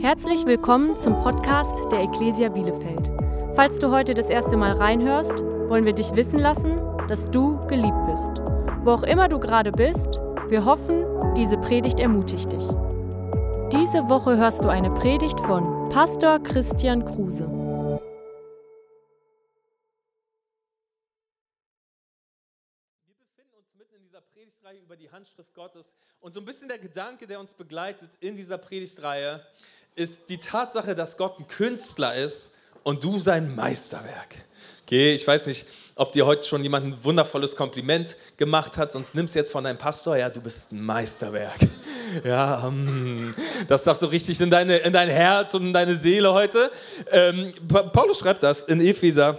Herzlich willkommen zum Podcast der Ecclesia Bielefeld. Falls du heute das erste Mal reinhörst, wollen wir dich wissen lassen, dass du geliebt bist. Wo auch immer du gerade bist, wir hoffen, diese Predigt ermutigt dich. Diese Woche hörst du eine Predigt von Pastor Christian Kruse. Wir befinden uns mitten in dieser Predigtreihe über die Handschrift Gottes und so ein bisschen der Gedanke, der uns begleitet in dieser Predigtreihe, ist die Tatsache, dass Gott ein Künstler ist und du sein Meisterwerk. Okay, ich weiß nicht, ob dir heute schon jemand ein wundervolles Kompliment gemacht hat, sonst nimmst du jetzt von deinem Pastor, ja, du bist ein Meisterwerk. Ja, mm, das darf so richtig in, deine, in dein Herz und in deine Seele heute. Ähm, Paulus schreibt das in Epheser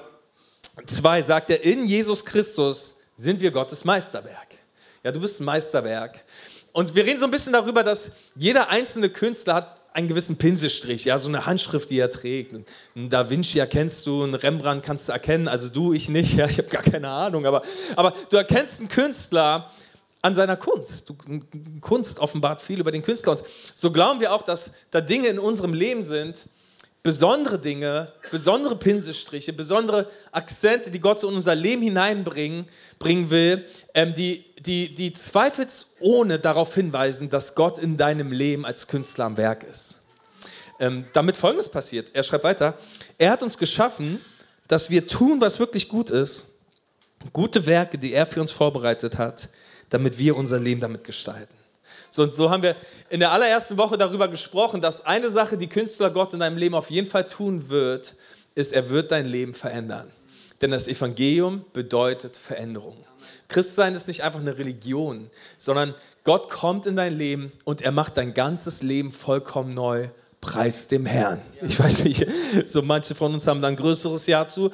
2, sagt er, in Jesus Christus sind wir Gottes Meisterwerk. Ja, du bist ein Meisterwerk. Und wir reden so ein bisschen darüber, dass jeder einzelne Künstler hat einen gewissen Pinselstrich, ja, so eine Handschrift, die er trägt. Ein Da Vinci erkennst du, ein Rembrandt kannst du erkennen, also du, ich nicht, ja, ich habe gar keine Ahnung, aber, aber du erkennst einen Künstler an seiner Kunst. Du, Kunst offenbart viel über den Künstler und so glauben wir auch, dass da Dinge in unserem Leben sind, besondere Dinge, besondere Pinselstriche, besondere Akzente, die Gott in unser Leben hineinbringen bringen will, ähm, die, die, die zweifelsohne darauf hinweisen, dass Gott in deinem Leben als Künstler am Werk ist. Ähm, damit Folgendes passiert. Er schreibt weiter, er hat uns geschaffen, dass wir tun, was wirklich gut ist, gute Werke, die er für uns vorbereitet hat, damit wir unser Leben damit gestalten. So, und so haben wir in der allerersten Woche darüber gesprochen, dass eine Sache, die Künstler Gott in deinem Leben auf jeden Fall tun wird, ist, er wird dein Leben verändern. Denn das Evangelium bedeutet Veränderung. Christsein ist nicht einfach eine Religion, sondern Gott kommt in dein Leben und er macht dein ganzes Leben vollkommen neu. Preis dem Herrn. Ich weiß nicht, so manche von uns haben da ein größeres Jahr zu,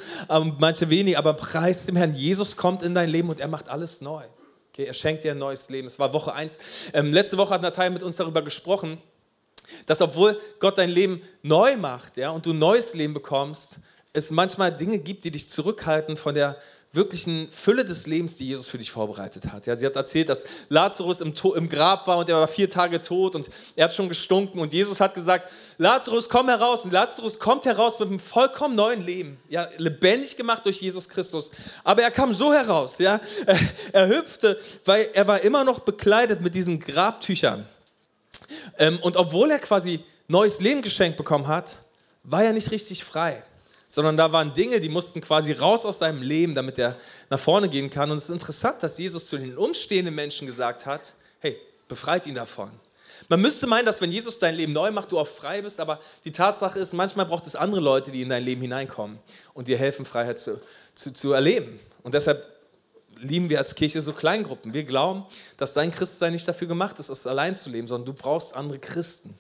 manche wenig, aber preis dem Herrn. Jesus kommt in dein Leben und er macht alles neu. Okay, er schenkt dir ein neues Leben. Es war Woche 1. Ähm, letzte Woche hat Natalia mit uns darüber gesprochen, dass obwohl Gott dein Leben neu macht ja, und du ein neues Leben bekommst, es manchmal Dinge gibt, die dich zurückhalten von der wirklichen Fülle des Lebens, die Jesus für dich vorbereitet hat. Ja, sie hat erzählt, dass Lazarus im, im, Grab war und er war vier Tage tot und er hat schon gestunken und Jesus hat gesagt, Lazarus, komm heraus. Und Lazarus kommt heraus mit einem vollkommen neuen Leben, ja, lebendig gemacht durch Jesus Christus. Aber er kam so heraus, ja, er, er hüpfte, weil er war immer noch bekleidet mit diesen Grabtüchern. Ähm, und obwohl er quasi neues Leben geschenkt bekommen hat, war er nicht richtig frei sondern da waren Dinge, die mussten quasi raus aus seinem Leben, damit er nach vorne gehen kann. Und es ist interessant, dass Jesus zu den umstehenden Menschen gesagt hat, hey, befreit ihn davon. Man müsste meinen, dass wenn Jesus dein Leben neu macht, du auch frei bist, aber die Tatsache ist, manchmal braucht es andere Leute, die in dein Leben hineinkommen und dir helfen, Freiheit zu, zu, zu erleben. Und deshalb lieben wir als Kirche so Kleingruppen. Wir glauben, dass dein Christsein nicht dafür gemacht ist, es allein zu leben, sondern du brauchst andere Christen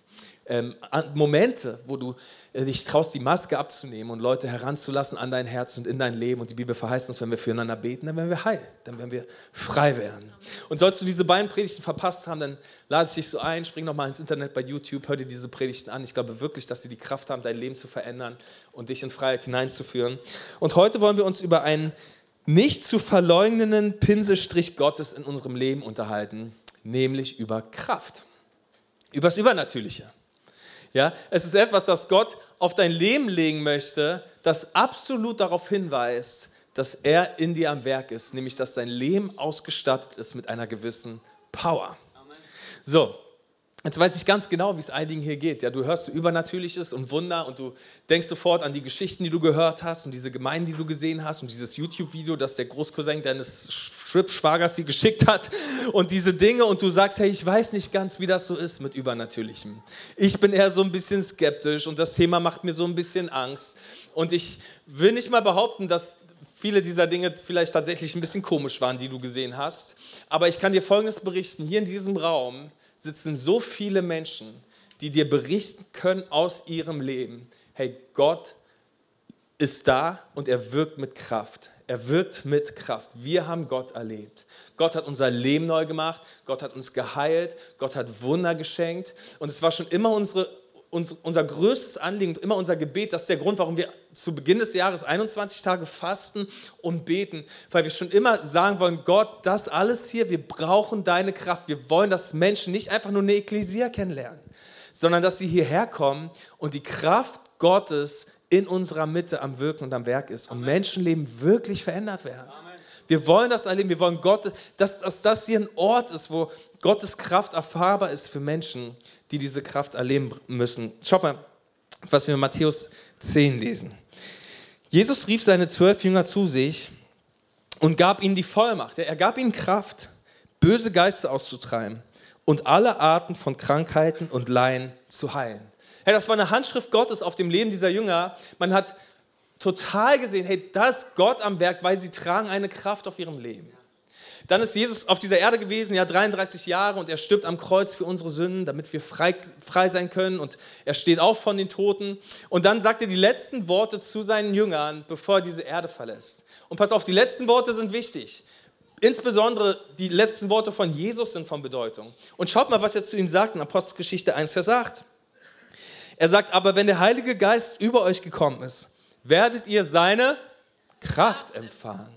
ähm, Momente, wo du äh, dich traust, die Maske abzunehmen und Leute heranzulassen an dein Herz und in dein Leben. Und die Bibel verheißt uns, wenn wir füreinander beten, dann werden wir heil, dann werden wir frei werden. Und sollst du diese beiden Predigten verpasst haben, dann lade ich dich so ein, spring nochmal ins Internet bei YouTube, hör dir diese Predigten an. Ich glaube wirklich, dass sie die Kraft haben, dein Leben zu verändern und dich in Freiheit hineinzuführen. Und heute wollen wir uns über einen nicht zu verleugnenden Pinselstrich Gottes in unserem Leben unterhalten, nämlich über Kraft, über das Übernatürliche. Ja, es ist etwas, das Gott auf dein Leben legen möchte, das absolut darauf hinweist, dass er in dir am Werk ist, nämlich dass dein Leben ausgestattet ist mit einer gewissen Power. So, Jetzt weiß ich ganz genau, wie es einigen hier geht. Ja, du hörst Übernatürliches und Wunder und du denkst sofort an die Geschichten, die du gehört hast und diese Gemeinden, die du gesehen hast und dieses YouTube-Video, das der Großcousin deines Schwibschwagers dir geschickt hat und diese Dinge und du sagst, hey, ich weiß nicht ganz, wie das so ist mit Übernatürlichem. Ich bin eher so ein bisschen skeptisch und das Thema macht mir so ein bisschen Angst und ich will nicht mal behaupten, dass viele dieser Dinge vielleicht tatsächlich ein bisschen komisch waren, die du gesehen hast, aber ich kann dir Folgendes berichten, hier in diesem Raum sitzen so viele Menschen, die dir berichten können aus ihrem Leben, hey, Gott ist da und er wirkt mit Kraft. Er wirkt mit Kraft. Wir haben Gott erlebt. Gott hat unser Leben neu gemacht. Gott hat uns geheilt. Gott hat Wunder geschenkt. Und es war schon immer unsere, uns, unser größtes Anliegen, immer unser Gebet. Das ist der Grund, warum wir zu Beginn des Jahres 21 Tage fasten und beten. Weil wir schon immer sagen wollen, Gott, das alles hier, wir brauchen deine Kraft. Wir wollen, dass Menschen nicht einfach nur eine Ekklesia kennenlernen, sondern dass sie hierher kommen und die Kraft Gottes in unserer Mitte am Wirken und am Werk ist und Menschenleben wirklich verändert werden. Wir wollen das erleben, wir wollen Gott, dass, dass das hier ein Ort ist, wo Gottes Kraft erfahrbar ist für Menschen, die diese Kraft erleben müssen. Schaut mal, was wir in Matthäus 10 lesen. Jesus rief seine zwölf Jünger zu sich und gab ihnen die Vollmacht. Er gab ihnen Kraft, böse Geister auszutreiben und alle Arten von Krankheiten und Laien zu heilen. Hey, das war eine Handschrift Gottes auf dem Leben dieser Jünger. Man hat total gesehen, hey, da ist Gott am Werk, weil sie tragen eine Kraft auf ihrem Leben. Dann ist Jesus auf dieser Erde gewesen, ja 33 Jahre und er stirbt am Kreuz für unsere Sünden, damit wir frei, frei sein können und er steht auf von den Toten. Und dann sagt er die letzten Worte zu seinen Jüngern, bevor er diese Erde verlässt. Und pass auf, die letzten Worte sind wichtig. Insbesondere die letzten Worte von Jesus sind von Bedeutung. Und schaut mal, was er zu ihnen sagt in Apostelgeschichte 1, Vers 8. Er sagt, aber wenn der Heilige Geist über euch gekommen ist, werdet ihr seine Kraft empfangen.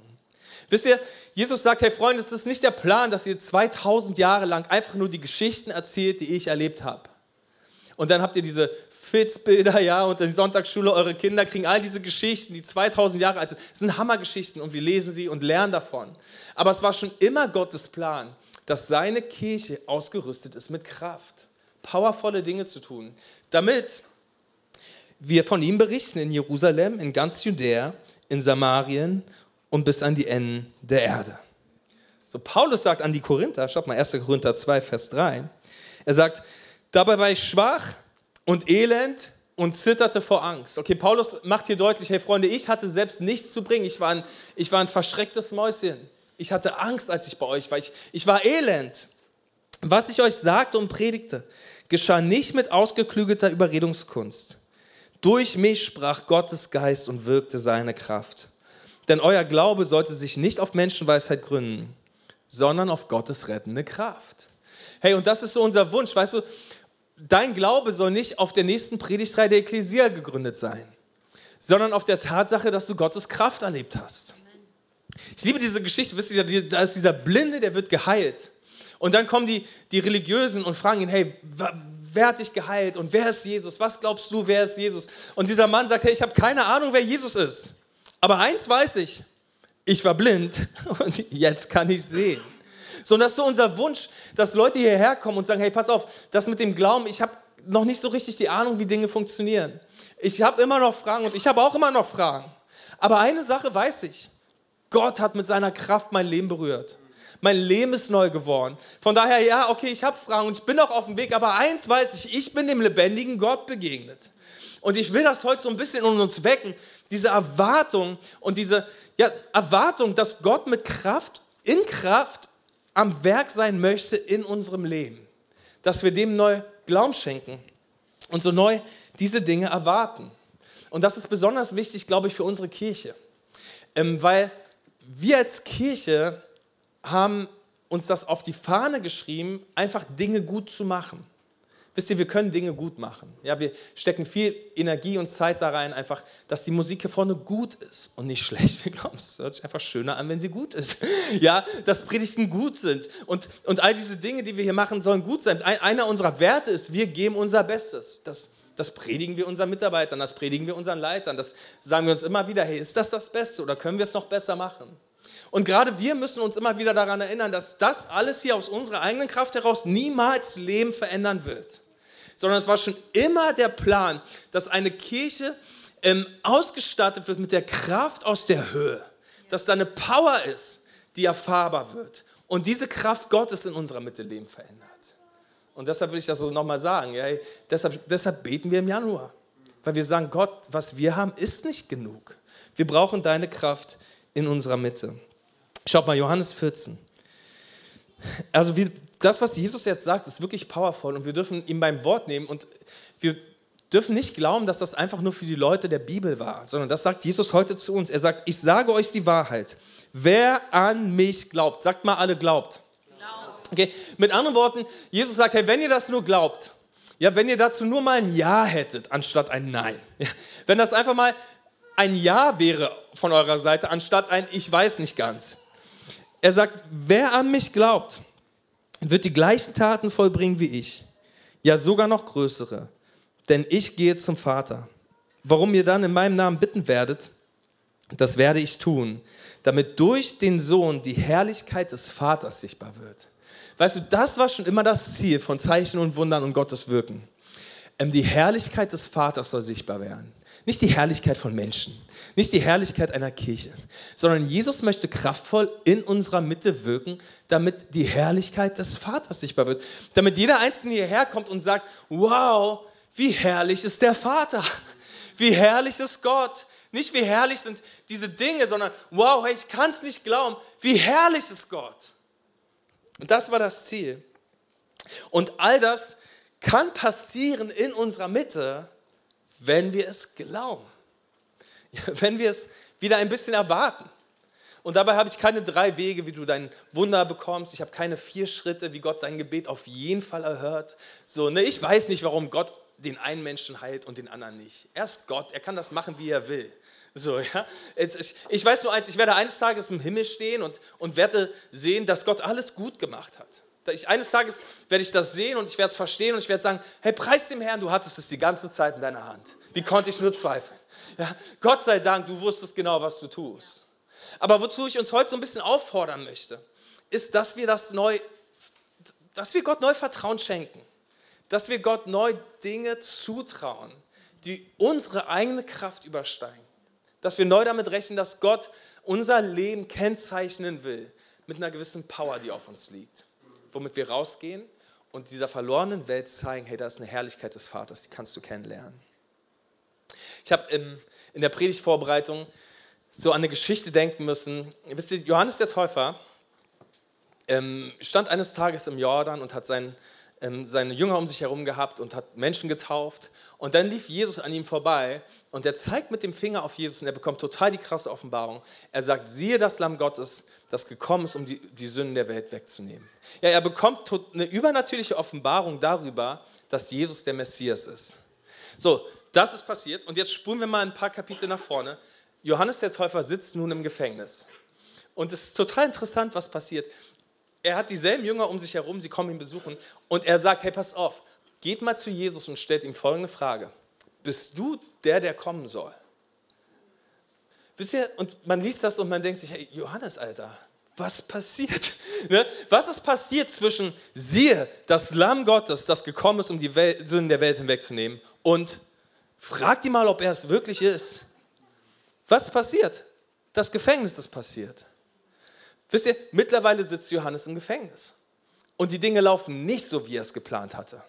Wisst ihr, Jesus sagt, hey Freunde, es ist nicht der Plan, dass ihr 2000 Jahre lang einfach nur die Geschichten erzählt, die ich erlebt habe. Und dann habt ihr diese Fitzbilder, ja, und in der Sonntagsschule, eure Kinder kriegen all diese Geschichten, die 2000 Jahre alt sind. Das sind Hammergeschichten und wir lesen sie und lernen davon. Aber es war schon immer Gottes Plan, dass seine Kirche ausgerüstet ist mit Kraft, powervolle Dinge zu tun, damit wir von ihm berichten in Jerusalem, in ganz Judäa, in Samarien und bis an die Enden der Erde. So, Paulus sagt an die Korinther, schaut mal 1. Korinther 2, Vers 3, er sagt, dabei war ich schwach und elend und zitterte vor Angst. Okay, Paulus macht hier deutlich, hey Freunde, ich hatte selbst nichts zu bringen. Ich war ein, ich war ein verschrecktes Mäuschen. Ich hatte Angst, als ich bei euch war. Ich, ich war elend. Was ich euch sagte und predigte, geschah nicht mit ausgeklügelter Überredungskunst durch mich sprach Gottes Geist und wirkte seine Kraft. Denn euer Glaube sollte sich nicht auf Menschenweisheit gründen, sondern auf Gottes rettende Kraft. Hey, und das ist so unser Wunsch, weißt du, dein Glaube soll nicht auf der nächsten Predigtreihe der Ekklesia gegründet sein, sondern auf der Tatsache, dass du Gottes Kraft erlebt hast. Ich liebe diese Geschichte, wisst ihr, da ist dieser Blinde, der wird geheilt. Und dann kommen die, die Religiösen und fragen ihn, hey, wer hat dich geheilt und wer ist Jesus? Was glaubst du, wer ist Jesus? Und dieser Mann sagt, hey, ich habe keine Ahnung, wer Jesus ist. Aber eins weiß ich, ich war blind und jetzt kann ich sehen. So, und das ist so unser Wunsch, dass Leute hierher kommen und sagen, hey, pass auf, das mit dem Glauben, ich habe noch nicht so richtig die Ahnung, wie Dinge funktionieren. Ich habe immer noch Fragen und ich habe auch immer noch Fragen. Aber eine Sache weiß ich, Gott hat mit seiner Kraft mein Leben berührt. Mein Leben ist neu geworden. Von daher, ja, okay, ich habe Fragen und ich bin auch auf dem Weg, aber eins weiß ich, ich bin dem lebendigen Gott begegnet. Und ich will das heute so ein bisschen in uns wecken, diese Erwartung und diese ja, Erwartung, dass Gott mit Kraft, in Kraft am Werk sein möchte in unserem Leben. Dass wir dem neu Glauben schenken und so neu diese Dinge erwarten. Und das ist besonders wichtig, glaube ich, für unsere Kirche. Ähm, weil wir als Kirche haben uns das auf die Fahne geschrieben, einfach Dinge gut zu machen. Wisst ihr, wir können Dinge gut machen. Ja, wir stecken viel Energie und Zeit da rein, einfach, dass die Musik hier vorne gut ist und nicht schlecht. Wir glauben, es hört sich einfach schöner an, wenn sie gut ist. Ja, dass Predigten gut sind und, und all diese Dinge, die wir hier machen, sollen gut sein. einer unserer Werte ist, wir geben unser Bestes. Das, das predigen wir unseren Mitarbeitern, das predigen wir unseren Leitern. Das sagen wir uns immer wieder, hey, ist das das Beste oder können wir es noch besser machen? Und gerade wir müssen uns immer wieder daran erinnern, dass das alles hier aus unserer eigenen Kraft heraus niemals Leben verändern wird. Sondern es war schon immer der Plan, dass eine Kirche ähm, ausgestattet wird mit der Kraft aus der Höhe. Dass da eine Power ist, die erfahrbar wird. Und diese Kraft Gottes in unserer Mitte Leben verändert. Und deshalb will ich das so nochmal sagen. Ja, deshalb, deshalb beten wir im Januar. Weil wir sagen, Gott, was wir haben, ist nicht genug. Wir brauchen deine Kraft in unserer Mitte. Schaut mal, Johannes 14. Also wie, das, was Jesus jetzt sagt, ist wirklich powerful und wir dürfen ihn beim Wort nehmen und wir dürfen nicht glauben, dass das einfach nur für die Leute der Bibel war, sondern das sagt Jesus heute zu uns. Er sagt, ich sage euch die Wahrheit. Wer an mich glaubt, sagt mal alle glaubt. Okay, mit anderen Worten, Jesus sagt, hey, wenn ihr das nur glaubt, ja, wenn ihr dazu nur mal ein Ja hättet, anstatt ein Nein, ja, wenn das einfach mal ein Ja wäre von eurer Seite, anstatt ein Ich weiß nicht ganz, er sagt, wer an mich glaubt, wird die gleichen Taten vollbringen wie ich. ja sogar noch größere. Denn ich gehe zum Vater. Warum ihr dann in meinem Namen bitten werdet, das werde ich tun, damit durch den Sohn die Herrlichkeit des Vaters sichtbar wird. Weißt du, das war schon immer das Ziel von Zeichen und Wundern und Gottes Wirken. Ähm, die Herrlichkeit des Vaters soll sichtbar werden. Nicht die Herrlichkeit von Menschen, nicht die Herrlichkeit einer Kirche, sondern Jesus möchte kraftvoll in unserer Mitte wirken, damit die Herrlichkeit des Vaters sichtbar wird. Damit jeder Einzelne hierher kommt und sagt, wow, wie herrlich ist der Vater. Wie herrlich ist Gott. Nicht wie herrlich sind diese Dinge, sondern wow, hey, ich kann es nicht glauben, wie herrlich ist Gott. Und das war das Ziel. Und all das kann passieren in unserer Mitte, wenn wir es glauben. Wenn wir es wieder ein bisschen erwarten. Und dabei habe ich keine drei Wege, wie du dein Wunder bekommst. Ich habe keine vier Schritte, wie Gott dein Gebet auf jeden Fall erhört. So, ne, ich weiß nicht, warum Gott den einen Menschen heilt und den anderen nicht. Er ist Gott, er kann das machen, wie er will. So, ja? ich, ich weiß nur eins, ich werde eines Tages im Himmel stehen und, und werde sehen, dass Gott alles gut gemacht hat. Ich, eines Tages werde ich das sehen und ich werde es verstehen und ich werde sagen, hey, preis dem Herrn, du hattest es die ganze Zeit in deiner Hand. Wie konnte ich nur zweifeln? Ja, Gott sei Dank, du wusstest genau, was du tust. Aber wozu ich uns heute so ein bisschen auffordern möchte, ist, dass wir das neu, dass wir Gott neu Vertrauen schenken. Dass wir Gott neu Dinge zutrauen, die unsere eigene Kraft übersteigen. Dass wir neu damit rechnen, dass Gott unser Leben kennzeichnen will mit einer gewissen Power, die auf uns liegt. Womit wir rausgehen und dieser verlorenen Welt zeigen, hey, da ist eine Herrlichkeit des Vaters, die kannst du kennenlernen. Ich habe in der Predigtvorbereitung so an eine Geschichte denken müssen. Wisst ihr, Johannes der Täufer ähm, stand eines Tages im Jordan und hat seinen ähm, seine Jünger um sich herum gehabt und hat Menschen getauft. Und dann lief Jesus an ihm vorbei und er zeigt mit dem Finger auf Jesus und er bekommt total die krasse Offenbarung. Er sagt, siehe das Lamm Gottes, das gekommen ist, um die, die Sünden der Welt wegzunehmen. Ja, er bekommt eine übernatürliche Offenbarung darüber, dass Jesus der Messias ist. So, das ist passiert und jetzt spulen wir mal ein paar Kapitel nach vorne. Johannes der Täufer sitzt nun im Gefängnis. Und es ist total interessant, was passiert er hat dieselben Jünger um sich herum, sie kommen ihn besuchen und er sagt, hey, pass auf, geht mal zu Jesus und stellt ihm folgende Frage. Bist du der, der kommen soll? Wisst ihr, und man liest das und man denkt sich, hey, Johannes, Alter, was passiert? Ne? Was ist passiert zwischen siehe, das Lamm Gottes, das gekommen ist, um die Welt, Sünden der Welt hinwegzunehmen, und frag die mal, ob er es wirklich ist. Was passiert? Das Gefängnis ist passiert. Wisst ihr, mittlerweile sitzt Johannes im Gefängnis. Und die Dinge laufen nicht so, wie er es geplant hatte.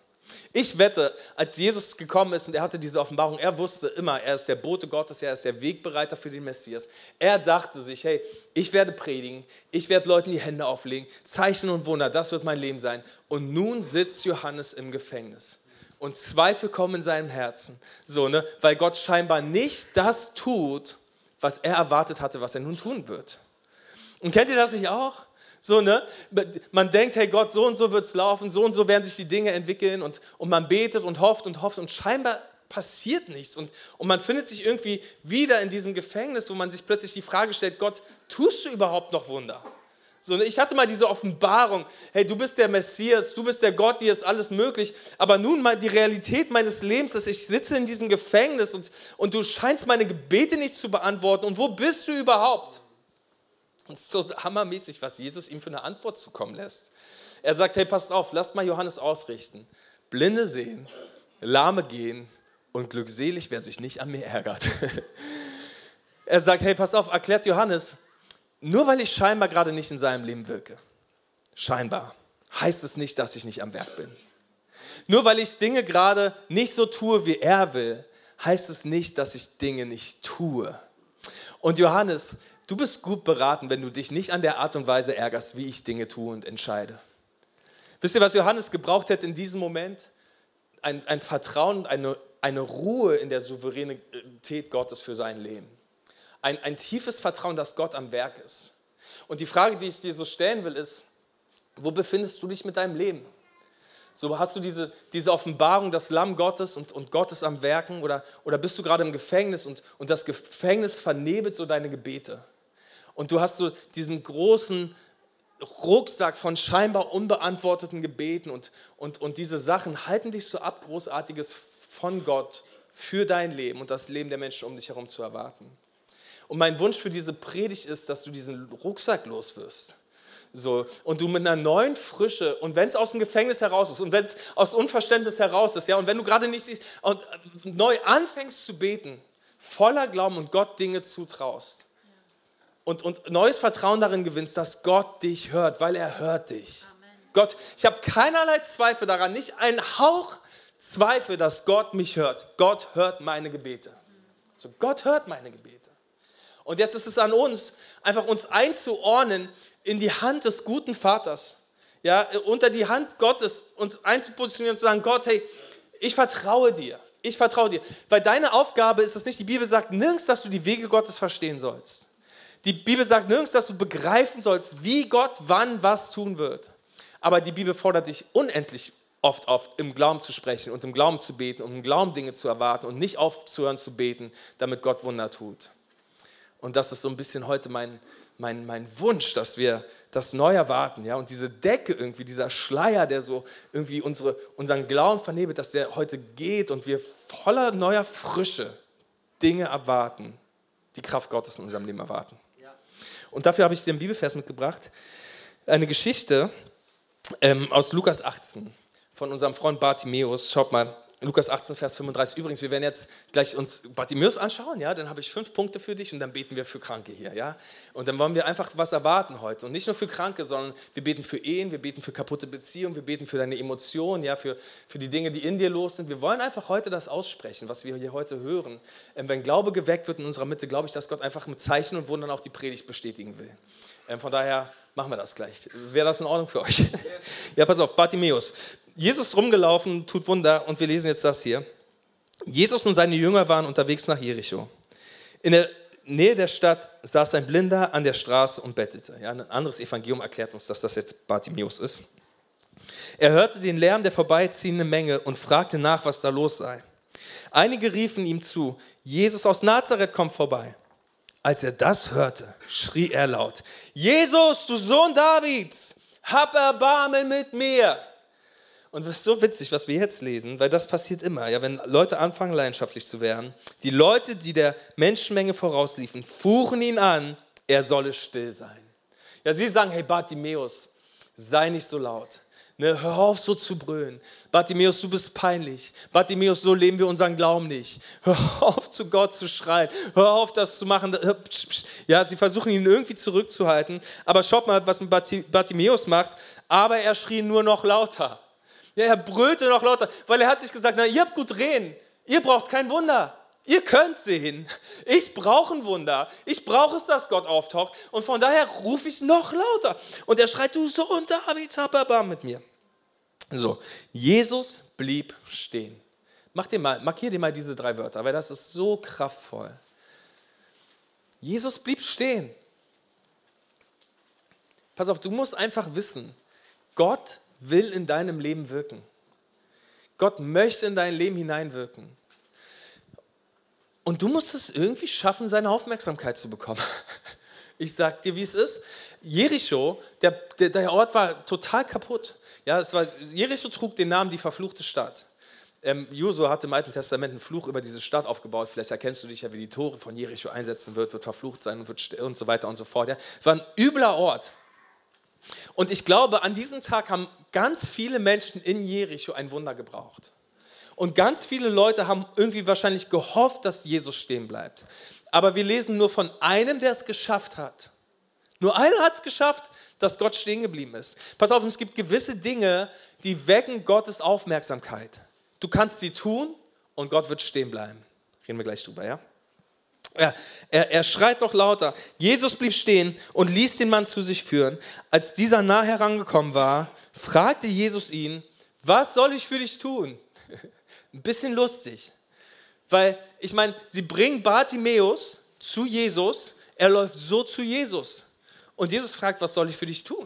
Ich wette, als Jesus gekommen ist und er hatte diese Offenbarung, er wusste immer, er ist der Bote Gottes, er ist der Wegbereiter für den Messias. Er dachte sich, hey, ich werde predigen, ich werde Leuten die Hände auflegen, Zeichen und Wunder, das wird mein Leben sein. Und nun sitzt Johannes im Gefängnis. Und Zweifel kommen in seinem Herzen. So, ne? Weil Gott scheinbar nicht das tut, was er erwartet hatte, was er nun tun wird. Und kennt ihr das nicht auch? So, ne? Man denkt, hey Gott, so und so wird es laufen, so und so werden sich die Dinge entwickeln und, und man betet und hofft und hofft und scheinbar passiert nichts. Und, und man findet sich irgendwie wieder in diesem Gefängnis, wo man sich plötzlich die Frage stellt, Gott, tust du überhaupt noch Wunder? So, ne? ich hatte mal diese Offenbarung, hey, du bist der Messias, du bist der Gott, dir ist alles möglich, aber nun mal die Realität meines Lebens ist, ich sitze in diesem Gefängnis und, und du scheinst meine Gebete nicht zu beantworten und wo bist du überhaupt? Und es ist so hammermäßig, was Jesus ihm für eine Antwort zukommen lässt. Er sagt, hey, passt auf, lasst mal Johannes ausrichten. Blinde sehen, Lahme gehen und glückselig, wer sich nicht an mir ärgert. er sagt, hey, passt auf, erklärt Johannes, nur weil ich scheinbar gerade nicht in seinem Leben wirke, scheinbar, heißt es nicht, dass ich nicht am Werk bin. Nur weil ich Dinge gerade nicht so tue, wie er will, heißt es nicht, dass ich Dinge nicht tue. Und Johannes, Du bist gut beraten, wenn du dich nicht an der Art und Weise ärgerst, wie ich Dinge tue und entscheide. Wisst ihr, was Johannes gebraucht hätte in diesem Moment? Ein, ein Vertrauen und eine, eine Ruhe in der Souveränität Gottes für sein Leben. Ein, ein tiefes Vertrauen, dass Gott am Werk ist. Und die Frage, die ich dir so stellen will, ist, wo befindest du dich mit deinem Leben? So hast du diese, diese Offenbarung, das Lamm Gottes und, und Gott ist am Werken oder, oder bist du gerade im Gefängnis und, und das Gefängnis vernebelt so deine Gebete? Und du hast so diesen großen Rucksack von scheinbar unbeantworteten Gebeten und, und, und diese Sachen halten dich so ab, Großartiges von Gott für dein Leben und das Leben der Menschen um dich herum zu erwarten. Und mein Wunsch für diese Predigt ist, dass du diesen Rucksack los wirst. So, und du mit einer neuen Frische, und wenn es aus dem Gefängnis heraus ist, und wenn es aus Unverständnis heraus ist, ja, und wenn du gerade nicht siehst, und neu anfängst zu beten, voller Glauben und Gott Dinge zutraust, und, und neues Vertrauen darin gewinnst, dass Gott dich hört, weil er hört dich. Amen. Gott, ich habe keinerlei Zweifel daran, nicht einen Hauch Zweifel, dass Gott mich hört. Gott hört meine Gebete. So, Gott hört meine Gebete. Und jetzt ist es an uns, einfach uns einzuordnen in die Hand des guten Vaters. Ja, unter die Hand Gottes uns einzupositionieren und zu sagen, Gott, hey, ich vertraue dir. Ich vertraue dir. Weil deine Aufgabe ist es nicht, die Bibel sagt nirgends, dass du die Wege Gottes verstehen sollst. Die Bibel sagt nirgends, dass du begreifen sollst, wie Gott wann was tun wird. Aber die Bibel fordert dich unendlich oft auf, im Glauben zu sprechen und im Glauben zu beten, um im Glauben Dinge zu erwarten und nicht aufzuhören zu beten, damit Gott Wunder tut. Und das ist so ein bisschen heute mein, mein, mein Wunsch, dass wir das neu erwarten. Ja? Und diese Decke irgendwie, dieser Schleier, der so irgendwie unsere, unseren Glauben vernebelt, dass der heute geht und wir voller neuer Frische Dinge erwarten, die Kraft Gottes in unserem Leben erwarten. Und dafür habe ich dir einen Bibelvers mitgebracht, eine Geschichte ähm, aus Lukas 18 von unserem Freund Bartimäus. Schaut mal, Lukas 18, Vers 35. Übrigens, wir werden jetzt gleich uns Bartimäus anschauen, ja, dann habe ich fünf Punkte für dich und dann beten wir für Kranke hier, ja. Und dann wollen wir einfach was erwarten heute. Und nicht nur für Kranke, sondern wir beten für Ehen, wir beten für kaputte Beziehungen, wir beten für deine Emotionen, ja, für, für die Dinge, die in dir los sind. Wir wollen einfach heute das aussprechen, was wir hier heute hören. Ähm, wenn Glaube geweckt wird in unserer Mitte, glaube ich, dass Gott einfach mit Zeichen und Wundern auch die Predigt bestätigen will. Ähm, von daher machen wir das gleich. Wäre das in Ordnung für euch? Ja, pass auf, Bartimäus. Jesus rumgelaufen, tut Wunder und wir lesen jetzt das hier. Jesus und seine Jünger waren unterwegs nach Jericho. In der Nähe der Stadt saß ein Blinder an der Straße und bettete. Ja, ein anderes Evangelium erklärt uns, dass das jetzt Bartimäus ist. Er hörte den Lärm der vorbeiziehenden Menge und fragte nach, was da los sei. Einige riefen ihm zu, Jesus aus Nazareth kommt vorbei. Als er das hörte, schrie er laut, Jesus, du Sohn Davids, hab Erbarmen mit mir. Und es ist so witzig, was wir jetzt lesen, weil das passiert immer. Ja, wenn Leute anfangen, leidenschaftlich zu werden, die Leute, die der Menschenmenge vorausliefen, fuhren ihn an, er solle still sein. Ja, sie sagen, hey Bartimäus, sei nicht so laut. Ne, hör auf, so zu brüllen. Bartimäus, du bist peinlich. Bartimäus, so leben wir unseren Glauben nicht. Hör auf, zu Gott zu schreien. Hör auf, das zu machen. Ja, sie versuchen ihn irgendwie zurückzuhalten. Aber schaut mal, was Bartimäus macht. Aber er schrie nur noch lauter. Ja, er brüllte noch lauter, weil er hat sich gesagt, na, ihr habt gut reden, ihr braucht kein Wunder. Ihr könnt sehen. Ich brauche ein Wunder. Ich brauche es, dass Gott auftaucht. Und von daher rufe ich noch lauter. Und er schreit, du Sohn Davids, hab Erbarm mit mir. So, Jesus blieb stehen. Mach dir mal, markier dir mal diese drei Wörter, weil das ist so kraftvoll. Jesus blieb stehen. Pass auf, du musst einfach wissen, Gott will in deinem Leben wirken. Gott möchte in dein Leben hineinwirken. Und du musst es irgendwie schaffen, seine Aufmerksamkeit zu bekommen. Ich sag dir, wie es ist. Jericho, der, der, der Ort war total kaputt. Ja, es war, Jericho trug den Namen die verfluchte Stadt. Ähm, Josua hat im Alten Testament einen Fluch über diese Stadt aufgebaut. Vielleicht erkennst du dich ja, wie die Tore von Jericho einsetzen wird, wird verflucht sein und, wird, und so weiter und so fort. Ja. Es war ein übler Ort. Und ich glaube, an diesem Tag haben ganz viele Menschen in Jericho ein Wunder gebraucht. Und ganz viele Leute haben irgendwie wahrscheinlich gehofft, dass Jesus stehen bleibt. Aber wir lesen nur von einem, der es geschafft hat. Nur einer hat es geschafft, dass Gott stehen geblieben ist. Pass auf, es gibt gewisse Dinge, die wecken Gottes Aufmerksamkeit. Du kannst sie tun und Gott wird stehen bleiben. Reden wir gleich drüber, ja? Er, er, er, schreit noch lauter. Jesus blieb stehen und ließ den Mann zu sich führen. Als dieser nah herangekommen war, fragte Jesus ihn, was soll ich für dich tun? Ein bisschen lustig, weil ich meine, sie bringen Bartimäus zu Jesus, er läuft so zu Jesus. Und Jesus fragt, was soll ich für dich tun?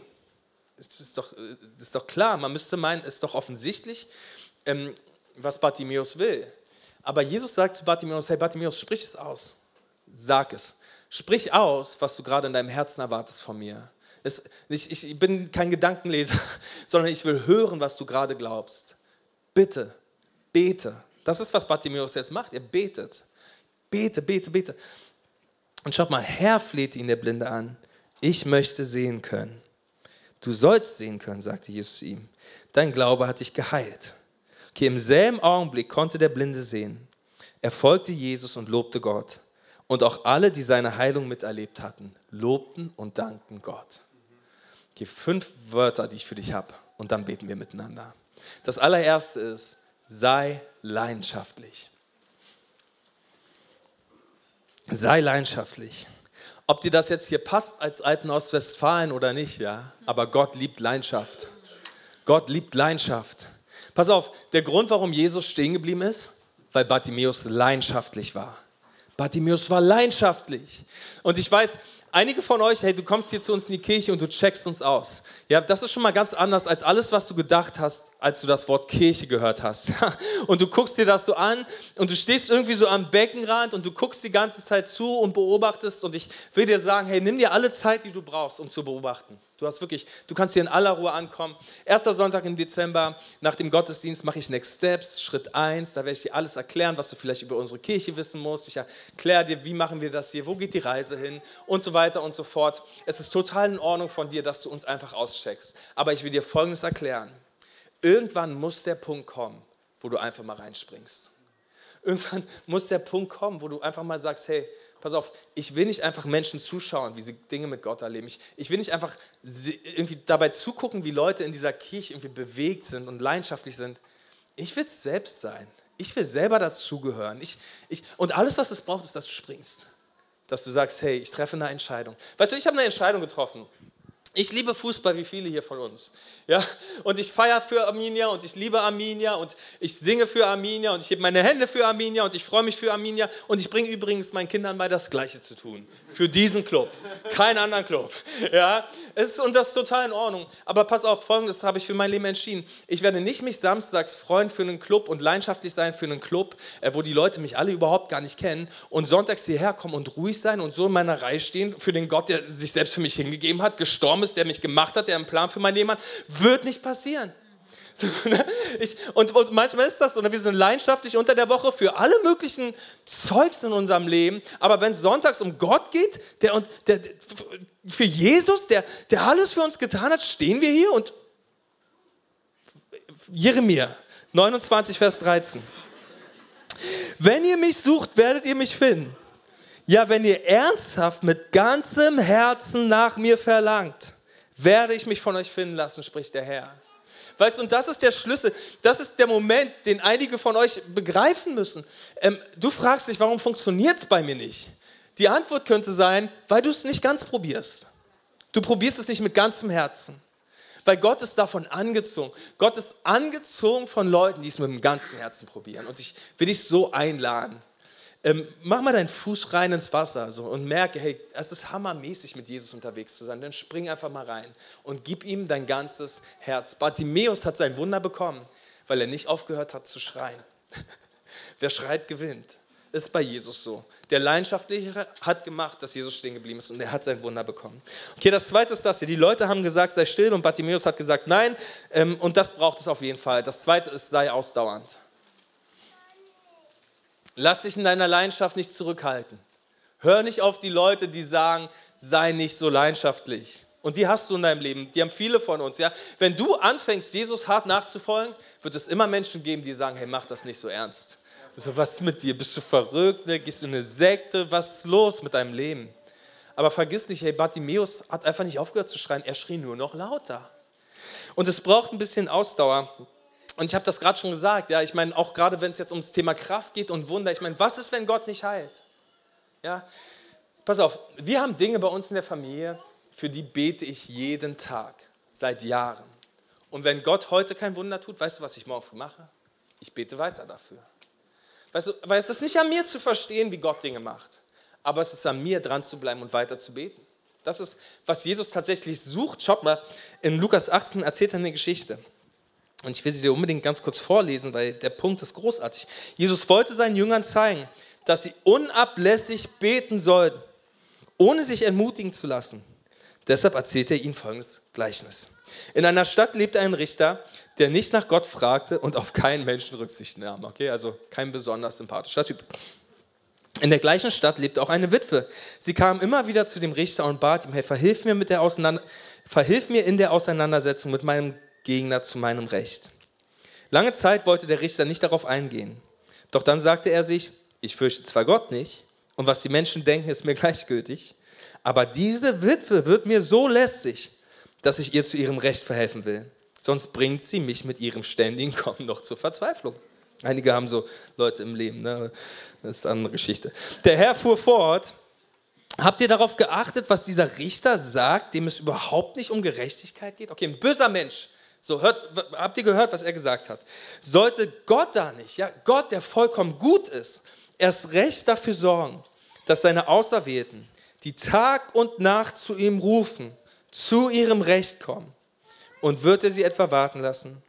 Das ist doch, das ist doch klar, man müsste meinen, es ist doch offensichtlich, ähm, was Bartimäus will. Aber Jesus sagt zu Bartimäus, hey Bartimäus, sprich es aus. Sag es. Sprich aus, was du gerade in deinem Herzen erwartest von mir. Es, ich, ich bin kein Gedankenleser, sondern ich will hören, was du gerade glaubst. Bitte, bete. Das ist, was Bartimäus jetzt macht. Er betet. Bete, bete, bete. Und schaut mal, Herr fleht ihn der Blinde an. Ich möchte sehen können. Du sollst sehen können, sagte Jesus zu ihm. Dein Glaube hat dich geheilt. Okay, im selben Augenblick konnte der Blinde sehen. Er folgte Jesus und lobte Gott. Und auch alle, die seine Heilung miterlebt hatten, lobten und dankten Gott. Okay, fünf Wörter, die ich für dich habe. Und dann beten wir miteinander. Das allererste ist, sei leidenschaftlich. Sei leidenschaftlich. Ob dir das jetzt hier passt als alten Ostwestfalen oder nicht, ja, aber Gott liebt Leidenschaft. Gott liebt Leidenschaft. Pass auf, der Grund, warum Jesus stehen geblieben ist, weil Bartimäus leidenschaftlich war. Bartimäus war leidenschaftlich. Und ich weiß, einige von euch, hey, du kommst hier zu uns in die Kirche und du checkst uns aus. Ja, das ist schon mal ganz anders als alles, was du gedacht hast, als du das Wort Kirche gehört hast. Und du guckst dir das so an und du stehst irgendwie so am Beckenrand und du guckst die ganze Zeit zu und beobachtest. Und ich will dir sagen, hey, nimm dir alle Zeit, die du brauchst, um zu beobachten. Du hast wirklich, du kannst hier in aller Ruhe ankommen. Erster Sonntag im Dezember, nach dem Gottesdienst mache ich Next Steps, Schritt 1. Da werde ich dir alles erklären, was du vielleicht über unsere Kirche wissen musst. Ich erkläre dir, wie machen wir das hier, wo geht die Reise hin und so weiter und so fort. Es ist total in Ordnung von dir, dass du uns einfach auscheckst. Aber ich will dir Folgendes erklären. Irgendwann muss der Punkt kommen, wo du einfach mal reinspringst. Irgendwann muss der Punkt kommen, wo du einfach mal sagst, hey, pass auf, ich will nicht einfach Menschen zuschauen, wie sie Dinge mit Gott erleben. Ich, ich will nicht einfach irgendwie dabei zugucken, wie Leute in dieser Kirche irgendwie bewegt sind und leidenschaftlich sind. Ich will es selbst sein. Ich will selber dazugehören. Ich, ich, und alles, was es braucht, ist, dass du springst. Dass du sagst, hey, ich treffe eine Entscheidung. Weißt du, ich habe eine Entscheidung getroffen. Ich liebe Fußball wie viele hier von uns. Ja? Und ich feiere für Arminia und ich liebe Arminia und ich singe für Arminia und ich gebe meine Hände für Arminia und ich freue mich für Arminia und ich bringe übrigens meinen Kindern bei das Gleiche zu tun. Für diesen Club. Keinen anderen Club. Ja? Es ist, und das ist total in Ordnung. Aber pass auf, folgendes habe ich für mein Leben entschieden. Ich werde nicht mich samstags freuen für einen Club und leidenschaftlich sein für einen Club, äh, wo die Leute mich alle überhaupt gar nicht kennen und sonntags hierher kommen und ruhig sein und so in meiner Reihe stehen für den Gott, der sich selbst für mich hingegeben hat, gestorben ist, der mich gemacht hat, der einen Plan für mein Leben hat wird nicht passieren. So, ne? ich, und, und, manchmal ist das so, ne? wir sind leidenschaftlich unter der Woche für alle möglichen Zeugs in unserem Leben, aber wenn es sonntags um Gott geht, der, und, der, für Jesus, der, der alles für uns getan hat, stehen wir hier und Jeremia 29, Vers 13. Wenn ihr mich sucht, werdet ihr mich finden. Ja, wenn ihr ernsthaft mit ganzem Herzen nach mir verlangt werde ich mich von euch finden lassen, spricht der Herr. Weißt du, und das ist der Schlüssel, das ist der Moment, den einige von euch begreifen müssen. Ähm, du fragst dich, warum funktioniert es bei mir nicht? Die Antwort könnte sein, weil du es nicht ganz probierst. Du probierst es nicht mit ganzem Herzen. Weil Gott ist davon angezogen. Gott ist angezogen von Leuten, die es mit dem ganzen Herzen probieren. Und ich will dich so einladen ähm, mach mal deinen Fuß rein ins Wasser so, und merke, hey, es ist hammermäßig mit Jesus unterwegs zu sein. Dann spring einfach mal rein und gib ihm dein ganzes Herz. Bartimäus hat sein Wunder bekommen, weil er nicht aufgehört hat zu schreien. Wer schreit, gewinnt. Ist bei Jesus so. Der Leidenschaftliche hat gemacht, dass Jesus stehen geblieben ist und er hat sein Wunder bekommen. Okay, das zweite ist das hier. Die Leute haben gesagt, sei still und Bartimäus hat gesagt, nein. Ähm, und das braucht es auf jeden Fall. Das zweite ist, sei ausdauernd. Lass dich in deiner Leidenschaft nicht zurückhalten. Hör nicht auf die Leute, die sagen, sei nicht so leidenschaftlich. Und die hast du in deinem Leben. Die haben viele von uns. Ja? Wenn du anfängst, Jesus hart nachzufolgen, wird es immer Menschen geben, die sagen, hey, mach das nicht so ernst. So, was ist mit dir? Bist du verrückt? Ne? Gehst du in eine Sekte? Was ist los mit deinem Leben? Aber vergiss nicht, hey, Bartimäus hat einfach nicht aufgehört zu schreien. Er schrie nur noch lauter. Und es braucht ein bisschen Ausdauer. Und ich habe das gerade schon gesagt, ja, ich meine, auch gerade wenn es jetzt ums Thema Kraft geht und Wunder, ich meine, was ist, wenn Gott nicht heilt? Ja, pass auf, wir haben Dinge bei uns in der Familie, für die bete ich jeden Tag, seit Jahren. Und wenn Gott heute kein Wunder tut, weißt du, was ich morgen früh mache? Ich bete weiter dafür. Weißt du, weil es ist nicht an mir zu verstehen, wie Gott Dinge macht, aber es ist an mir, dran zu bleiben und weiter zu beten. Das ist, was Jesus tatsächlich sucht. Schaut mal, in Lukas 18 erzählt er eine Geschichte. Und ich will sie dir unbedingt ganz kurz vorlesen, weil der Punkt ist großartig. Jesus wollte seinen Jüngern zeigen, dass sie unablässig beten sollten, ohne sich entmutigen zu lassen. Deshalb erzählt er ihnen folgendes Gleichnis. In einer Stadt lebte ein Richter, der nicht nach Gott fragte und auf keinen Menschen Rücksicht nahm. Okay, also kein besonders sympathischer Typ. In der gleichen Stadt lebte auch eine Witwe. Sie kam immer wieder zu dem Richter und bat ihm, hey, verhilf mir, mit der Auseinander verhilf mir in der Auseinandersetzung mit meinem Gegner zu meinem Recht. Lange Zeit wollte der Richter nicht darauf eingehen. Doch dann sagte er sich, ich fürchte zwar Gott nicht und was die Menschen denken, ist mir gleichgültig, aber diese Witwe wird mir so lästig, dass ich ihr zu ihrem Recht verhelfen will. Sonst bringt sie mich mit ihrem ständigen Kommen noch zur Verzweiflung. Einige haben so Leute im Leben, ne? das ist eine andere Geschichte. Der Herr fuhr fort, habt ihr darauf geachtet, was dieser Richter sagt, dem es überhaupt nicht um Gerechtigkeit geht? Okay, ein böser Mensch. So, hört, habt ihr gehört, was er gesagt hat? Sollte Gott da nicht, ja, Gott, der vollkommen gut ist, erst recht dafür sorgen, dass seine Auserwählten, die Tag und Nacht zu ihm rufen, zu ihrem Recht kommen. Und wird er sie etwa warten lassen?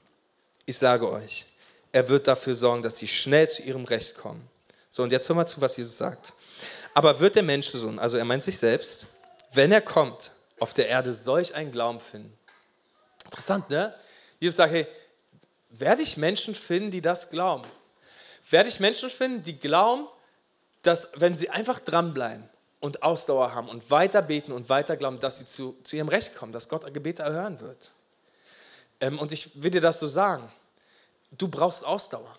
Ich sage euch, er wird dafür sorgen, dass sie schnell zu ihrem Recht kommen. So, und jetzt hör mal zu, was Jesus sagt. Aber wird der Menschensohn, also er meint sich selbst, wenn er kommt, auf der Erde solch einen Glauben finden? Interessant, ne? Jesus sagt, hey, werde ich Menschen finden, die das glauben? Werde ich Menschen finden, die glauben, dass wenn sie einfach dranbleiben und Ausdauer haben und weiter beten und weiter glauben, dass sie zu, zu ihrem Recht kommen, dass Gott Gebete erhören wird? Ähm, und ich will dir das so sagen du brauchst Ausdauer.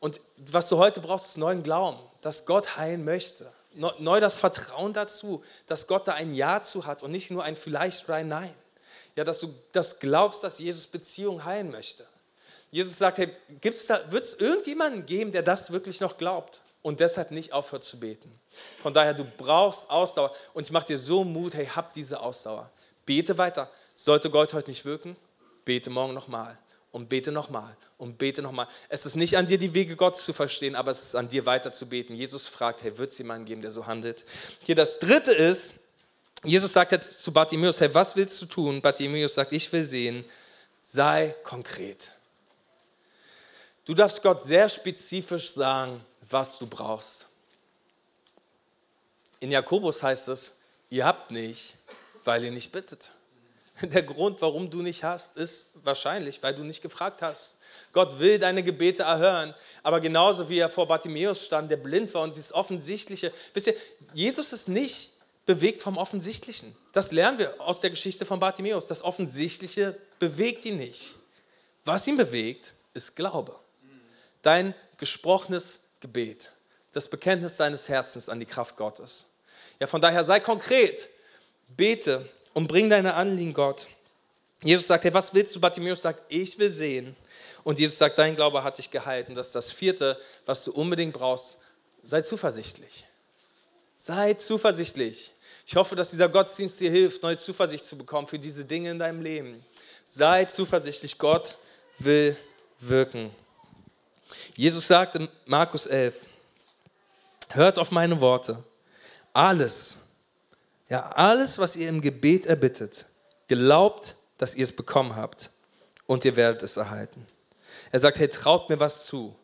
Und was du heute brauchst, ist neuen Glauben, dass Gott heilen möchte. Neu das Vertrauen dazu, dass Gott da ein Ja zu hat und nicht nur ein Vielleicht oder ein Nein. Ja, dass du das glaubst, dass Jesus Beziehung heilen möchte. Jesus sagt, hey, wird es irgendjemanden geben, der das wirklich noch glaubt und deshalb nicht aufhört zu beten? Von daher, du brauchst Ausdauer und ich mache dir so Mut, hey, hab diese Ausdauer. Bete weiter. Sollte Gott heute nicht wirken, bete morgen nochmal und bete nochmal und bete nochmal. Es ist nicht an dir, die Wege Gottes zu verstehen, aber es ist an dir weiter zu beten. Jesus fragt, hey, wird es jemanden geben, der so handelt? Hier das dritte ist, Jesus sagt jetzt zu Bartimäus, hey, was willst du tun? Bartimäus sagt, ich will sehen, sei konkret. Du darfst Gott sehr spezifisch sagen, was du brauchst. In Jakobus heißt es, ihr habt nicht, weil ihr nicht bittet. Der Grund, warum du nicht hast, ist wahrscheinlich, weil du nicht gefragt hast. Gott will deine Gebete erhören, aber genauso wie er vor Bartimäus stand, der blind war und dieses Offensichtliche. Wisst ihr, Jesus ist nicht bewegt vom Offensichtlichen. Das lernen wir aus der Geschichte von Bartimäus. Das Offensichtliche bewegt ihn nicht. Was ihn bewegt, ist Glaube. Dein gesprochenes Gebet, das Bekenntnis deines Herzens an die Kraft Gottes. Ja, von daher sei konkret, bete, und bring deine Anliegen Gott. Jesus sagt, hey, was willst du? Bartimäus sagt, ich will sehen. Und Jesus sagt, dein Glaube hat dich gehalten. Das ist das vierte, was du unbedingt brauchst. Sei zuversichtlich. Sei zuversichtlich. Ich hoffe, dass dieser Gottesdienst dir hilft, neue Zuversicht zu bekommen für diese Dinge in deinem Leben. Sei zuversichtlich. Gott will wirken. Jesus sagt in Markus 11, hört auf meine Worte. Alles, ja, alles, was ihr im Gebet erbittet, glaubt, dass ihr es bekommen habt und ihr werdet es erhalten. Er sagt, hey, traut mir was zu.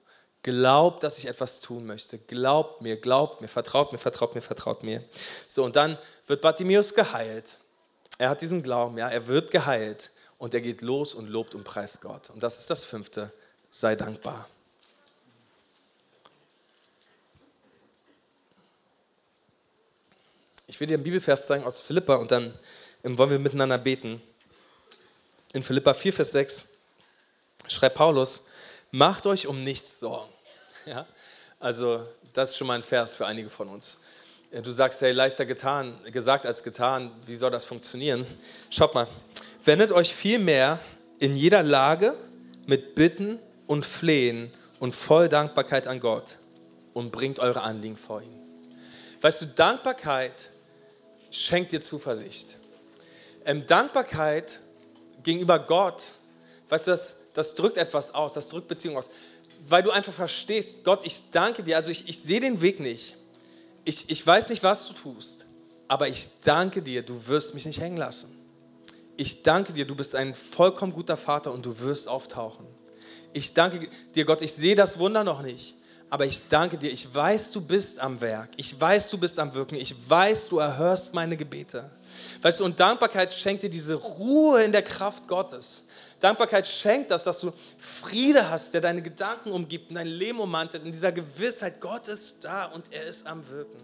Glaubt, dass ich etwas tun möchte. Glaubt mir, glaubt mir, vertraut mir, vertraut mir, vertraut mir. So, und dann wird Bartimäus geheilt. Er hat diesen Glauben, ja, er wird geheilt und er geht los und lobt und preist Gott. Und das ist das fünfte, sei dankbar. Ich will dir einen Bibelvers zeigen aus Philippa und dann wollen wir miteinander beten. In Philippa 4, Vers 6 schreibt Paulus, macht euch um nichts Sorgen. Ja? Also das ist schon mal ein Vers für einige von uns. Du sagst, hey, leichter getan, gesagt als getan, wie soll das funktionieren? Schaut mal, wendet euch vielmehr in jeder Lage mit Bitten und Flehen und voll Dankbarkeit an Gott und bringt eure Anliegen vor ihn. Weißt du, Dankbarkeit schenkt dir Zuversicht. Ähm, Dankbarkeit gegenüber Gott, weißt du, das, das drückt etwas aus, das drückt Beziehung aus. Weil du einfach verstehst, Gott, ich danke dir, also ich, ich sehe den Weg nicht. Ich, ich weiß nicht, was du tust, aber ich danke dir, du wirst mich nicht hängen lassen. Ich danke dir, du bist ein vollkommen guter Vater und du wirst auftauchen. Ich danke dir, Gott, ich sehe das Wunder noch nicht, aber ich danke dir, ich weiß, du bist am Werk, ich weiß, du bist am Wirken, ich weiß, du erhörst meine Gebete. Weißt du, und Dankbarkeit schenkt dir diese Ruhe in der Kraft Gottes. Dankbarkeit schenkt das, dass du Friede hast, der deine Gedanken umgibt und dein Leben ummantelt, in dieser Gewissheit, Gott ist da und er ist am Wirken.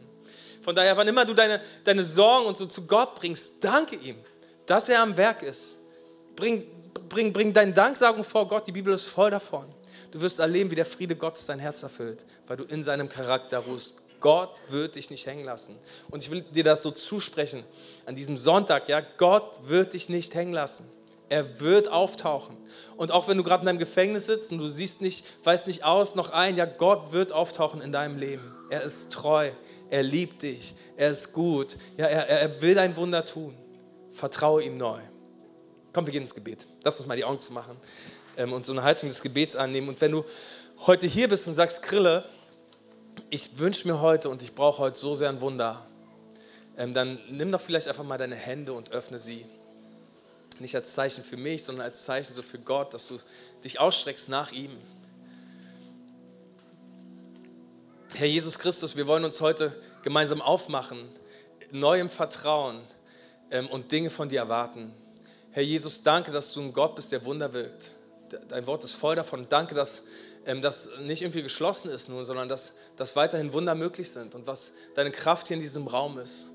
Von daher, wann immer du deine, deine Sorgen und so zu Gott bringst, danke ihm, dass er am Werk ist. Bring, bring, bring deine Danksagung vor Gott, die Bibel ist voll davon. Du wirst erleben, wie der Friede Gottes dein Herz erfüllt, weil du in seinem Charakter ruhst. Gott wird dich nicht hängen lassen. Und ich will dir das so zusprechen an diesem Sonntag, ja, Gott wird dich nicht hängen lassen. Er wird auftauchen. Und auch wenn du gerade in deinem Gefängnis sitzt und du siehst nicht, weißt nicht aus, noch ein, ja, Gott wird auftauchen in deinem Leben. Er ist treu, er liebt dich, er ist gut, ja, er, er will ein Wunder tun. Vertraue ihm neu. Komm, wir gehen ins Gebet. Lass uns mal die Augen zu machen ähm, und so eine Haltung des Gebets annehmen. Und wenn du heute hier bist und sagst, Krille, ich wünsche mir heute und ich brauche heute so sehr ein Wunder, ähm, dann nimm doch vielleicht einfach mal deine Hände und öffne sie. Nicht als Zeichen für mich, sondern als Zeichen so für Gott, dass du dich ausstreckst nach ihm. Herr Jesus Christus, wir wollen uns heute gemeinsam aufmachen, neuem Vertrauen ähm, und Dinge von dir erwarten. Herr Jesus, danke, dass du ein Gott bist, der Wunder wirkt dein Wort ist voll davon. Danke, dass ähm, das nicht irgendwie geschlossen ist nun, sondern dass, dass weiterhin Wunder möglich sind und was deine Kraft hier in diesem Raum ist.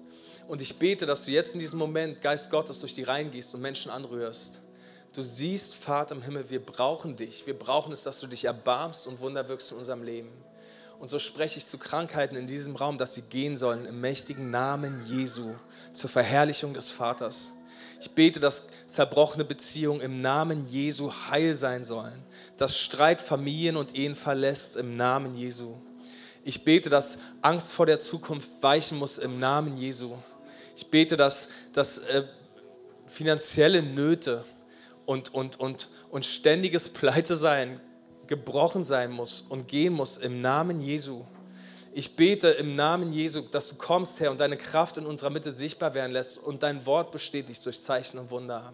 Und ich bete, dass du jetzt in diesem Moment, Geist Gottes, durch die Reihen gehst und Menschen anrührst. Du siehst, Vater im Himmel, wir brauchen dich. Wir brauchen es, dass du dich erbarmst und Wunder wirkst in unserem Leben. Und so spreche ich zu Krankheiten in diesem Raum, dass sie gehen sollen im mächtigen Namen Jesu zur Verherrlichung des Vaters. Ich bete, dass zerbrochene Beziehungen im Namen Jesu heil sein sollen, dass Streit Familien und Ehen verlässt im Namen Jesu. Ich bete, dass Angst vor der Zukunft weichen muss im Namen Jesu. Ich bete, dass, dass äh, finanzielle Nöte und, und, und, und ständiges Pleite sein gebrochen sein muss und gehen muss im Namen Jesu. Ich bete im Namen Jesu, dass du kommst, Herr, und deine Kraft in unserer Mitte sichtbar werden lässt und dein Wort bestätigst durch Zeichen und Wunder.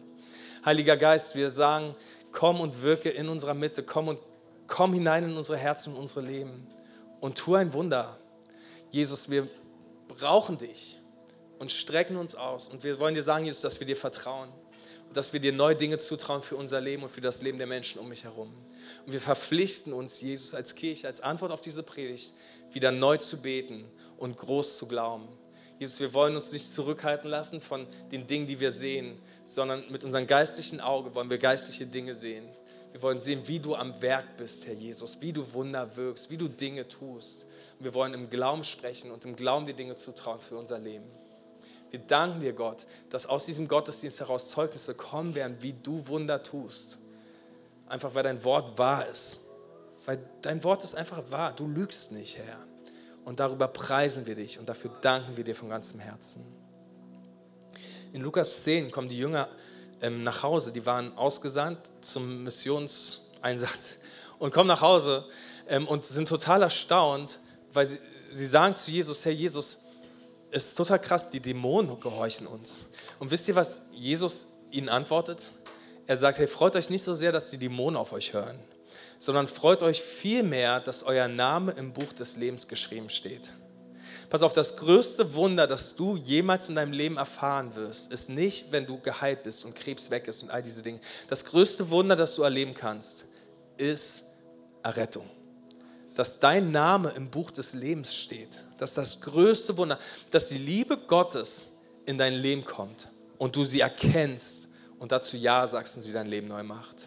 Heiliger Geist, wir sagen, komm und wirke in unserer Mitte, komm und komm hinein in unsere Herzen und unsere Leben und tu ein Wunder. Jesus, wir brauchen dich und strecken uns aus. Und wir wollen dir sagen, Jesus, dass wir dir vertrauen und dass wir dir neue Dinge zutrauen für unser Leben und für das Leben der Menschen um mich herum. Und wir verpflichten uns, Jesus, als Kirche, als Antwort auf diese Predigt, wieder neu zu beten und groß zu glauben. Jesus, wir wollen uns nicht zurückhalten lassen von den Dingen, die wir sehen, sondern mit unserem geistlichen Auge wollen wir geistliche Dinge sehen. Wir wollen sehen, wie du am Werk bist, Herr Jesus, wie du Wunder wirkst, wie du Dinge tust. Und wir wollen im Glauben sprechen und im Glauben die Dinge zutrauen für unser Leben. Wir danken dir, Gott, dass aus diesem Gottesdienst heraus Zeugnisse kommen werden, wie du Wunder tust. Einfach weil dein Wort wahr ist. Weil dein Wort ist einfach wahr. Du lügst nicht, Herr. Und darüber preisen wir dich und dafür danken wir dir von ganzem Herzen. In Lukas 10 kommen die Jünger ähm, nach Hause, die waren ausgesandt zum Missionseinsatz und kommen nach Hause ähm, und sind total erstaunt, weil sie, sie sagen zu Jesus, Herr Jesus, es ist total krass, die Dämonen gehorchen uns. Und wisst ihr, was Jesus ihnen antwortet? Er sagt, hey, freut euch nicht so sehr, dass die Dämonen auf euch hören, sondern freut euch vielmehr, dass euer Name im Buch des Lebens geschrieben steht. Pass auf, das größte Wunder, das du jemals in deinem Leben erfahren wirst, ist nicht, wenn du geheilt bist und Krebs weg ist und all diese Dinge. Das größte Wunder, das du erleben kannst, ist Errettung. Dass dein Name im Buch des Lebens steht. Das ist das größte Wunder, dass die Liebe Gottes in dein Leben kommt und du sie erkennst und dazu Ja sagst und sie dein Leben neu macht.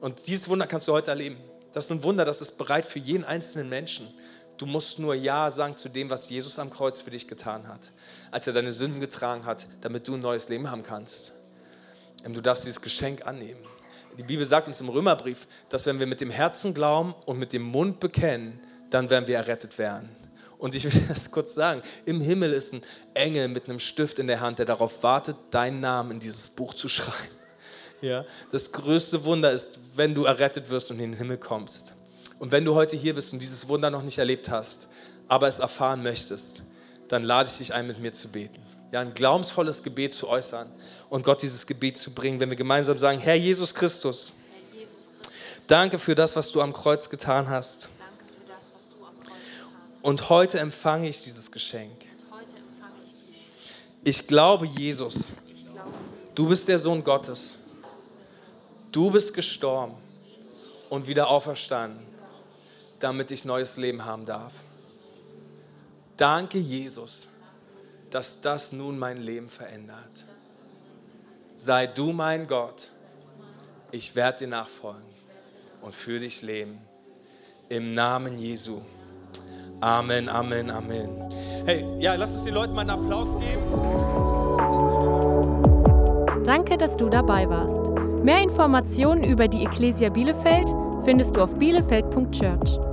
Und dieses Wunder kannst du heute erleben. Das ist ein Wunder, das ist bereit für jeden einzelnen Menschen. Du musst nur Ja sagen zu dem, was Jesus am Kreuz für dich getan hat, als er deine Sünden getragen hat, damit du ein neues Leben haben kannst. Ähm, du darfst dieses Geschenk annehmen. Die Bibel sagt uns im Römerbrief, dass wenn wir mit dem Herzen glauben und mit dem Mund bekennen, dann werden wir errettet werden. Und ich will das kurz sagen, im Himmel ist ein Engel mit einem Stift in der Hand, der darauf wartet, deinen Namen in dieses Buch zu schreiben. Ja, das größte Wunder ist, wenn du errettet wirst und in den Himmel kommst. Und wenn du heute hier bist und dieses Wunder noch nicht erlebt hast, aber es erfahren möchtest, dann lade ich dich ein, mit mir zu beten. Ja, ein glaubensvolles Gebet zu äußern und Gott dieses Gebet zu bringen, wenn wir gemeinsam sagen, Herr Jesus Christus, danke für das, was du am Kreuz getan hast. Und heute empfange ich dieses Geschenk. Ich glaube, Jesus, du bist der Sohn Gottes. Du bist gestorben und wieder auferstanden, damit ich neues Leben haben darf. Danke, Jesus, dass das nun mein Leben verändert. Sei du mein Gott. Ich werde dir nachfolgen und für dich leben. Im Namen Jesu. Amen, Amen, Amen. Hey, ja, lass uns den Leuten mal einen Applaus geben. Danke, dass du dabei warst. Mehr Informationen über die Ecclesia Bielefeld findest du auf bielefeld.church.